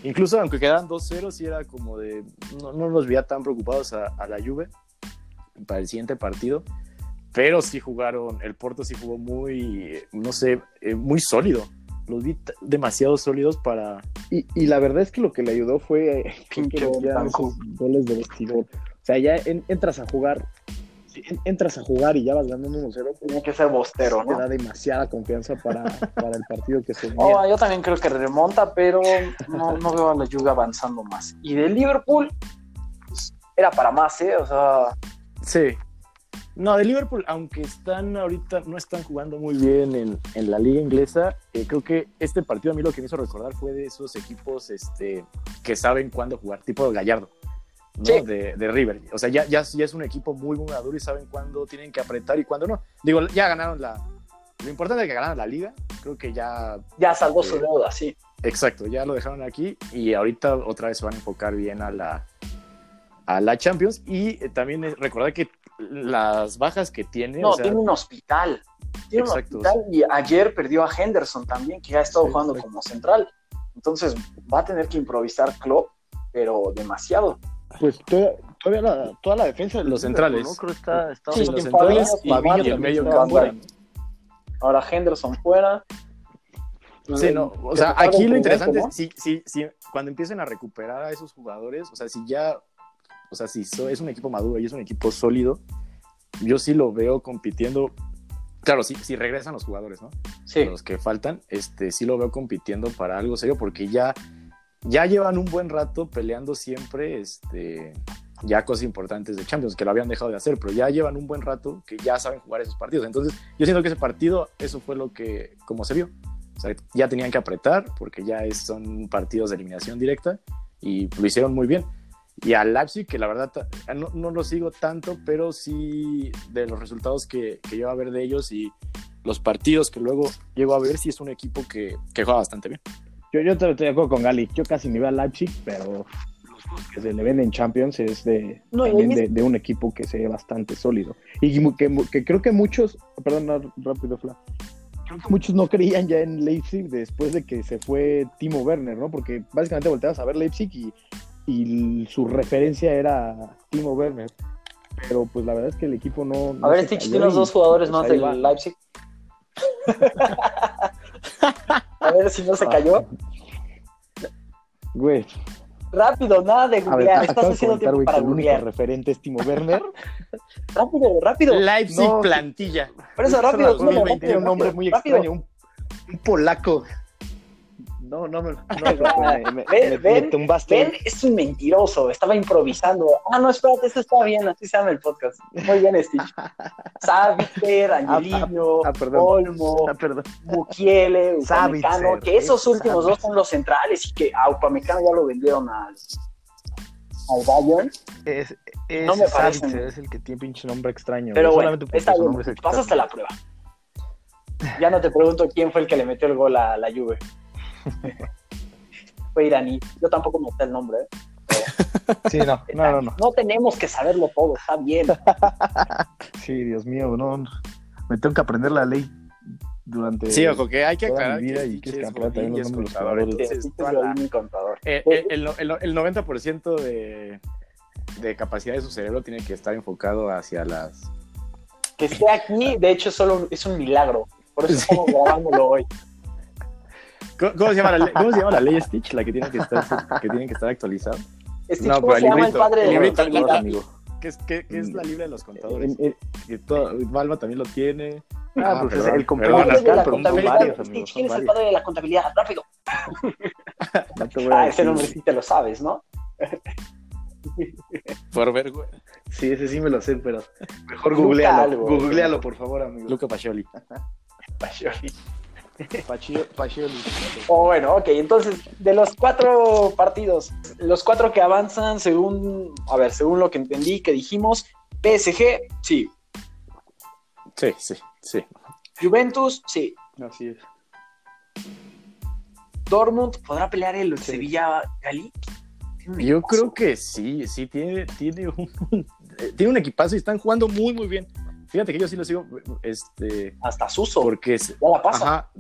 incluso aunque quedan 2-0, sí era como de, no, no los veía tan preocupados a, a la Juve para el siguiente partido. Pero sí jugaron, el Porto sí jugó muy, no sé, eh, muy sólido. Los vi demasiado sólidos para, Y, y la verdad es que lo que le ayudó fue eh, Pinche goles de vestidor. O sea, ya en- entras a jugar, en- entras a jugar y ya vas ganando 1-0, pues, Tiene que ser bostero, te ¿no? da demasiada confianza para, para el partido que se venía. [laughs] Oh, yo también creo que remonta, pero no, no veo a la Juve avanzando más. Y de Liverpool, pues, era para más, ¿eh? O sea, Sí. No, de Liverpool, aunque están ahorita, no están jugando muy bien en, en la liga inglesa, eh, creo que este partido a mí lo que me hizo recordar fue de esos equipos este, que saben cuándo jugar, tipo Gallardo, ¿no? Sí. De, de River. O sea, ya, ya, ya es un equipo muy, muy maduro y saben cuándo tienen que apretar y cuándo no. Digo, ya ganaron la... Lo importante es que ganaron la liga, creo que ya ya salvó su Sí. deuda, sí. Exacto, ya lo dejaron aquí y ahorita otra vez se van a enfocar bien a la, a la Champions y eh, también recordar que las bajas que tiene, No, o sea, tiene un hospital. Tiene Exacto, un hospital y ayer perdió a Henderson también, que ha estado Sí, jugando como central. Entonces va a tener que improvisar Klopp, pero demasiado. Pues toda, todavía la, toda la defensa de Los centrales. ¿no? Creo que está, está Sí, los centrales y, el medio. Ahora Henderson fuera. Sí, no, o sea, aquí lo interesante es si, si, si cuando empiecen a recuperar a esos jugadores, o sea, si ya, o sea, si so- es un equipo maduro y es un equipo sólido, yo sí lo veo compitiendo. Claro, si, regresan los jugadores, ¿no? Sí, los que faltan, este, sí lo veo compitiendo para algo serio porque ya, ya llevan un buen rato peleando siempre, este, ya cosas importantes de Champions, que lo habían dejado de hacer, pero ya llevan un buen rato que ya saben jugar esos partidos. Entonces, yo siento que ese partido, eso fue lo que, como se vio, O sea, ya tenían que apretar porque ya es- son partidos de eliminación directa y lo hicieron muy bien. Y al Leipzig, que la verdad ta- no, no lo sigo tanto, pero sí de los resultados que, que llevo a ver de ellos y los partidos que luego llego a ver, sí es un equipo que, que juega bastante bien. Yo, yo estoy de acuerdo con Gali. Yo casi ni veo a Leipzig, pero los juegos que se le ven en Champions es de, No, también de, de un equipo que se ve bastante sólido. Y que, que creo que muchos, perdón, rápido, Fla. Creo que muchos no creían ya en Leipzig después de que se fue Timo Werner, ¿no? Porque básicamente volteabas a ver Leipzig y, y su referencia era Timo Werner. Pero pues la verdad es que el equipo no. no A ver, Stitch, dinos y, dos jugadores pues, más ahí del va. Leipzig. [laughs] A ver si no se cayó. Güey, Rápido, nada de googlear. Estás acabo de haciendo tiempo que para googlear. referente es Timo Werner. [laughs] Rápido, rápido. Leipzig No. plantilla. Por eso, rápido. Suena- súbelo, me rápido, tiene un nombre muy rápido. extraño, un, un polaco. No, no me, no, [laughs] me, me- Ven, me- ven, me tumbaste. Ben es un mentiroso, estaba improvisando. Ah, no, espérate, eso está bien, así se llama el podcast. Muy bien, Stitch. [laughs] Saviter, Angelino, ah, perdón. Olmo, Ah. Mukiele, [laughs] Upamecano, que esos últimos dos son los centrales y que a Upamecano ya lo vendieron al, al Bayern. Es, es, No me parece. Savitzer, es el que tiene pinche nombre extraño. Pero bueno, está bien, pasaste la prueba. Ya no te pregunto quién fue el que le metió el gol a la Juve. [laughs] fue iraní. Yo tampoco me sé el nombre. ¿eh? Sí, no, no, no, no. No tenemos que saberlo todo, está bien. [laughs] Sí, Dios mío, no. no. Me tengo que aprender la ley durante Sí, ojo, que hay que toda aclarar mi vida que y que es campeón también los nombres contador, entonces, Sí, la- mi contador. Eh, eh, el, el, el 90% de, de capacidad de su cerebro tiene que estar enfocado hacia las... Que esté aquí, de hecho, es solo es un milagro. Por eso [laughs] estamos grabándolo hoy. ¿Cómo, cómo se llama la ley, cómo se llama la ley Stitch? La que tiene que estar, que tiene que estar actualizada. Stitch, No, ¿cómo pero se el llama el padre el de contabilidad? amigo. Que es, es la libre de los contadores. Todo, Valva también lo tiene. Ah, pues perdón, el de la pero son varios, amigos, ¿quién es el padre de la contabilidad? Rápido. [laughs] No te voy a Ah, ese nombre sí te lo sabes, ¿no? [laughs] Por ver, güey. Sí, ese sí me lo sé, pero mejor googlealo. Googlealo, por favor, amigo. Luca Pacioli. [laughs] Pacioli. O bueno, ok, entonces, de los cuatro partidos, los cuatro que avanzan, según, a ver, según lo que entendí, que dijimos, PSG, sí. Sí, sí, sí. Juventus, sí. Así es. Dortmund, ¿podrá pelear el Sí. Sevilla-Gali? Tiene un Yo creo que sí, sí, tiene, tiene, un, [laughs] tiene un equipazo y están jugando muy, muy bien. Fíjate que yo sí lo sigo, este, Hasta Suso, porque es, ya la pasa. Ajá.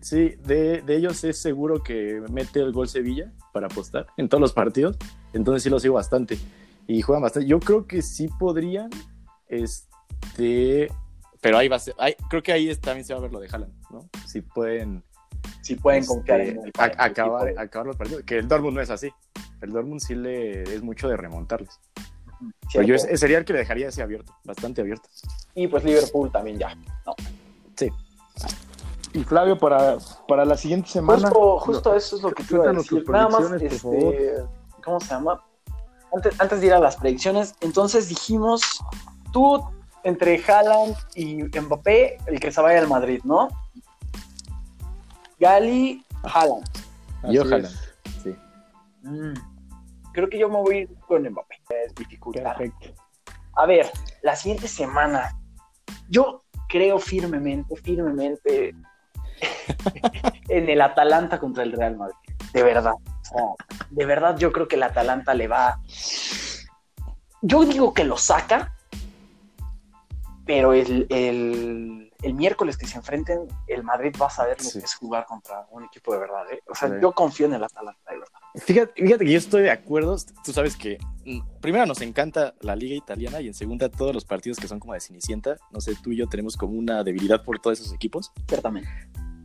Sí, de, de ellos es seguro que mete el gol Sevilla para apostar en todos los partidos. Entonces sí lo sigo bastante. Y juegan bastante. Yo creo que sí podrían. Este. Pero ahí va a ser. ahí- creo que ahí es- también se va a ver lo de Haaland, ¿no? Si pueden Si pueden este, confiar en el a- acabar, acabar los partidos. Que el Dortmund no es así. El Dortmund sí le es mucho de remontarles. Pero Cierto. yo ese- sería el que le dejaría así abierto, bastante abierto. Y pues Liverpool también ya. Y Flavio, para, para la siguiente semana. Justo, justo eso es lo que te iba a decir. Nada más, este, ¿cómo se llama? Antes, antes de ir a las predicciones, entonces dijimos, tú entre Haaland y Mbappé, el que se vaya al Madrid, ¿no? Gali, Haaland. Yo Haaland. es. Sí. Mm, Creo que yo me voy a ir con Mbappé. Es dificultad. Perfecto. A ver, la siguiente semana, yo creo firmemente, firmemente [laughs] en el Atalanta contra el Real Madrid. De verdad. O sea, de verdad, yo creo que el Atalanta le va. Yo digo que lo saca, pero el, el- el miércoles que se enfrenten, el Madrid va a saber lo Sí. que es jugar contra un equipo de verdad. ¿eh? O sea, Sí. yo confío en el Atalanta, de verdad. Fíjate, fíjate que yo estoy de acuerdo. Tú sabes que mm, primero nos encanta la liga italiana y en segunda todos los partidos que son como de Cenicienta. No sé, tú y yo tenemos como una debilidad por todos esos equipos. Ciertamente.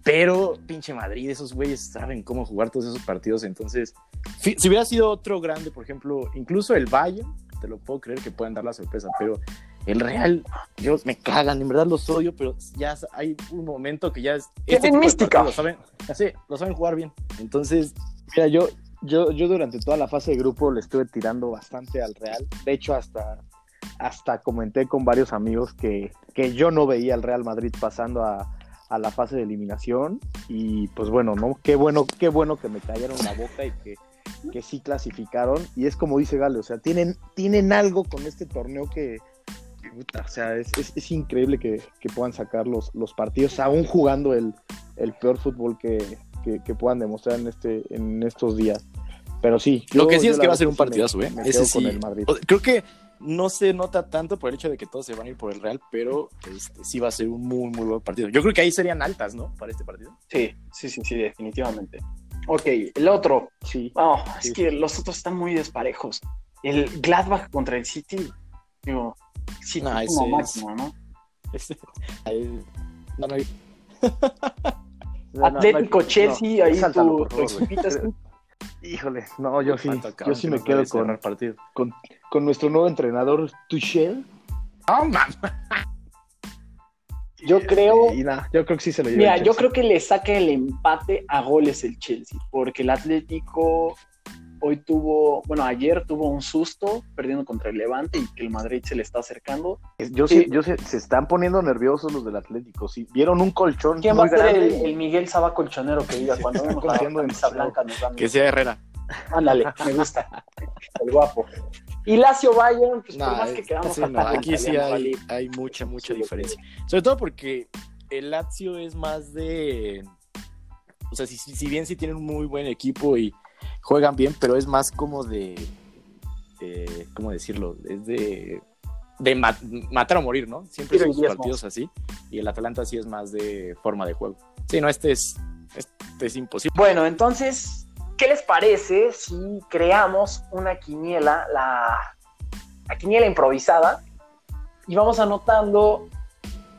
Pero pinche Madrid, esos güeyes saben cómo jugar todos esos partidos. Entonces, si hubiera sido otro grande, por ejemplo, incluso el Bayern, te lo puedo creer que puedan dar la sorpresa. Pero el Real, yo me cagan, en verdad los odio, pero ya hay un momento que ya es. De mística. Lo saben, sí, lo saben jugar bien. Entonces, Mira, yo, yo, yo durante toda la fase de grupo le estuve tirando bastante al Real. De hecho, hasta, hasta comenté con varios amigos que, que yo no veía al Real Madrid pasando a, a la fase de eliminación y pues bueno, ¿no? Qué bueno, qué bueno que me cayeron la boca y que, que sí clasificaron y es como dice Gale, o sea, tienen, tienen algo con este torneo que, puta, o sea, es, es- es increíble que, que puedan sacar los, los partidos, aún jugando el, el peor fútbol que, que- que puedan demostrar en, este, en estos días. Pero sí. Lo que sí es que va a ser un sí me- partidazo, ¿eh? me Ese sí. con el Madrid. O- Creo que no se nota tanto por el hecho de que todos se van a ir por el Real, pero este, sí va a ser un muy, muy buen partido. Yo creo que ahí serían altas, ¿no? Para este partido. Sí, sí, sí, sí, definitivamente. Ok, el otro. Sí. Oh, Sí. es que los otros están muy desparejos. El Gladbach contra el City, digo, City No, como ese es- máximo, ¿no? [laughs] Ahí- no, [laughs] no, No, no, Atlético, no, Chelsea, no, ahí sáltalo, tu, tu es- [laughs] Híjole, no, yo sí, yo sí me quedo con, cerrar partido. con, con nuestro nuevo entrenador, Tuchel. ¡Oh, man! Yo creo, Y yo creo que sí se lo lleva. mira, el yo creo que le saca el empate a goles el Chelsea, porque el Atlético hoy tuvo, bueno, ayer tuvo un susto perdiendo contra el Levante y que el Madrid se le está acercando. Yo sí, yo sé, se están poniendo nerviosos los del Atlético. Sí, vieron un colchón ¿Quién va muy a ser el, Miguel Saba colchonero que diga cuando vemos la camisa blanca nos dan Que sea Herrera. [laughs] Ándale, me gusta. El guapo. Y Lazio Bayern, pues por más que quedamos sí, no, aquí sí hay, mucha, mucha Sí, diferencia. Sobre todo porque el Lazio es más de. O sea, si, si si bien sí tienen un muy buen equipo y juegan bien, pero es más como de. ¿Cómo decirlo? Es de. De ma- matar o morir, ¿no? Siempre son partidos así. Y el Atalanta sí es más de forma de juego. Sí, no, este es. Este es imposible. Bueno, entonces, ¿qué les parece si creamos una quiniela, la, la quiniela improvisada, y vamos anotando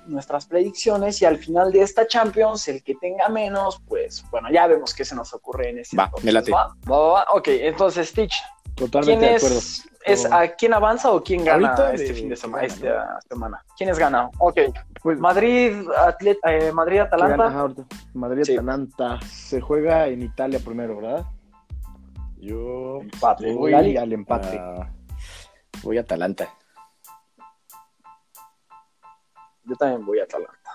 nuestras predicciones y al final de esta Champions, el que tenga menos, pues bueno, ya vemos qué se nos ocurre en ese Va, entonces, me late. ¿va? Va, va, va. Ok, entonces, Stitch, Totalmente ¿quién de acuerdo. es, es a quién avanza o quién gana Ahorita este de- fin de semana, gana, esta semana? ¿Quién es gana? Ok, Pues, Madrid, Atlet, eh, Madrid, Atalanta. Madrid Sí. Atalanta se juega en Italia primero, ¿verdad? Yo. Empate. Voy al empate. ah, voy a Atalanta. Yo también voy a Atalanta.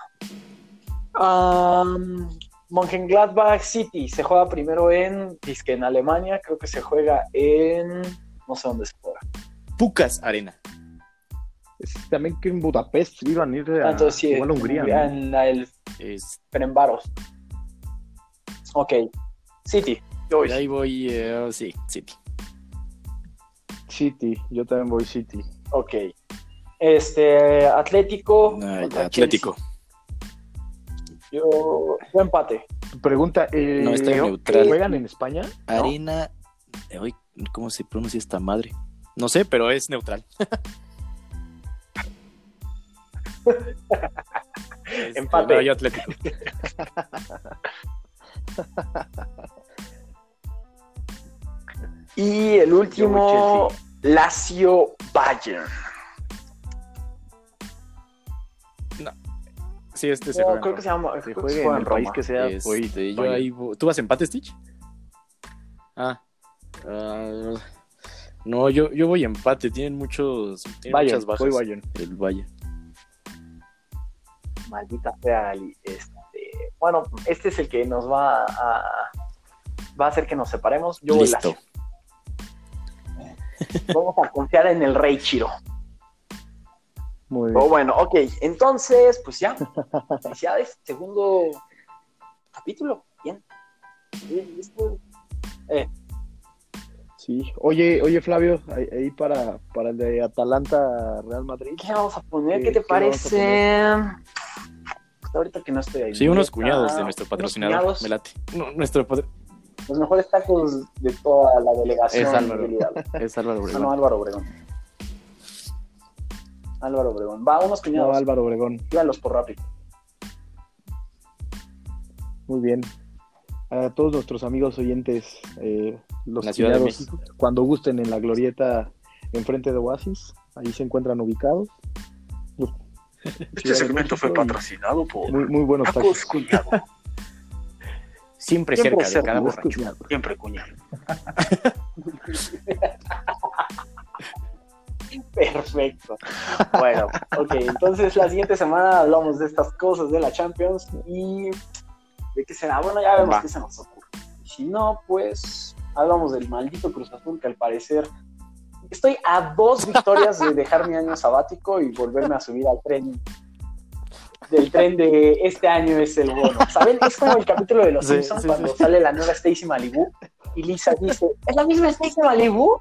Um, Mönchengladbach City se juega primero en, dizque en Alemania, creo que se juega en, no sé dónde se juega. Pucas Arena. Es también que en Budapest iban a ir a, Ah, Entonces sí, a Hungría. ¿no? en el Es, Ferencváros. Ok, City. Yo voy. ahí voy. eh, sí, City. City, yo también voy City. Ok. Este, Atlético. Contra Atlético. Yo, yo empate. Pregunta, eh, No, está neutral. ¿juegan en España? Arena. eh, uy, ¿Cómo se pronuncia esta madre? No sé, pero es neutral. [laughs] Este, Empate. no, yo Atlético. [laughs] Y el último, Lazio Bayern. Sí, este se No, juega. creo que se llama. Se juega en el país que sea. Este, voy yo Bayern. ahí voy- ¿Tú vas a empate, Stitch? Ah. Ah, no, yo, yo voy a empate. Tienen muchos. Tienen Bayern, muchas bajas. voy Bayern. El Bayern. Maldita sea. Este, bueno, este es el que nos va a. Va a hacer que nos separemos. Yo voy Listo. Lazio. Vamos a confiar en el Rey Chiro. Muy bien. bueno, ok. Entonces, pues ya. [laughs] Felicidades. Segundo capítulo. Bien. Bien, listo. Eh, Sí. Oye, oye Flavio, ahí, ahí para, para el de Atalanta Real Madrid. ¿Qué vamos a poner? ¿Qué, ¿Qué- te qué parece? Pues ahorita que no estoy ahí. Sí, unos cuñados de nuestro patrocinador. cuñados, Me late. No, nuestro patro- Los mejores tacos de toda la delegación. Es Álvaro. de es Álvaro Obregón. no, Álvaro Obregón. Álvaro Obregón. Va, unos No, cuñados. Álvaro Obregón. Llévalos por rápido. Muy bien. A todos nuestros amigos oyentes, eh, los La cuñados, cuando gusten en la glorieta enfrente de Oasis, ahí se encuentran ubicados. De México y patrocinado por Muy, muy buenos tacos. Cuñado. Siempre Siempre cerca de cada borracho. cuñados. Siempre cuñado. [laughs] [laughs] Perfecto. Bueno, ok, entonces la siguiente semana hablamos de estas cosas de la Champions y de qué será. Bueno, ya vemos Va. qué se nos ocurre. Y si no, pues hablamos del maldito Cruz Azul que al parecer estoy a dos victorias de dejar mi año sabático y volverme a subir al tren del tren de este año es el bueno. ¿Saben? Es como el capítulo de Los Sí, Simpsons sí, cuando sí. sale la nueva Stacy Malibu y Lisa dice, ¿es la misma Stacy Malibu?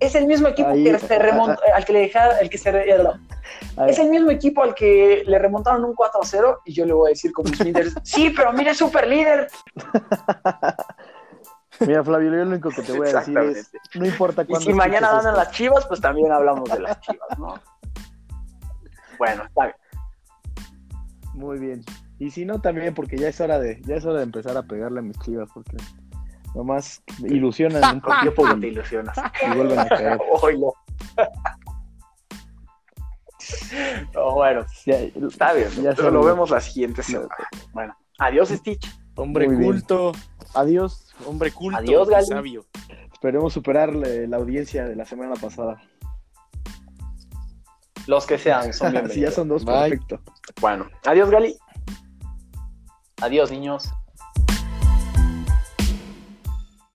Es el mismo equipo Ahí- que se remonta, al que le dejaron, el que se Ahí- es el mismo equipo al que le remontaron un 4-0 y yo le voy a decir como Smithers, [laughs] sí, pero mire, es super líder. [laughs] Mira, Flavio, yo lo único que te voy a decir es, no importa Y cuándo si mañana ganan las chivas, pues también hablamos de las chivas, ¿no? Bueno, está bien. Muy bien. Y si no, también, porque ya es hora de, ya es hora de empezar a pegarle a mis chivas, porque nomás ilusionan un poco te ilusionas. [laughs] y vuelven a caer. [laughs] [laughs] Oh, bueno, Ya- está bien. Ya pero lo vemos la siguiente semana. Bueno, adiós, Stitch. Hombre Muy bien. culto, Adiós. hombre culto, Adiós, Gali. sabio. Esperemos superar la, audiencia de la semana pasada. Los que sean son Si ya bienvenidos. son dos, Bye. perfecto. Bueno, adiós, Gali. Adiós, niños.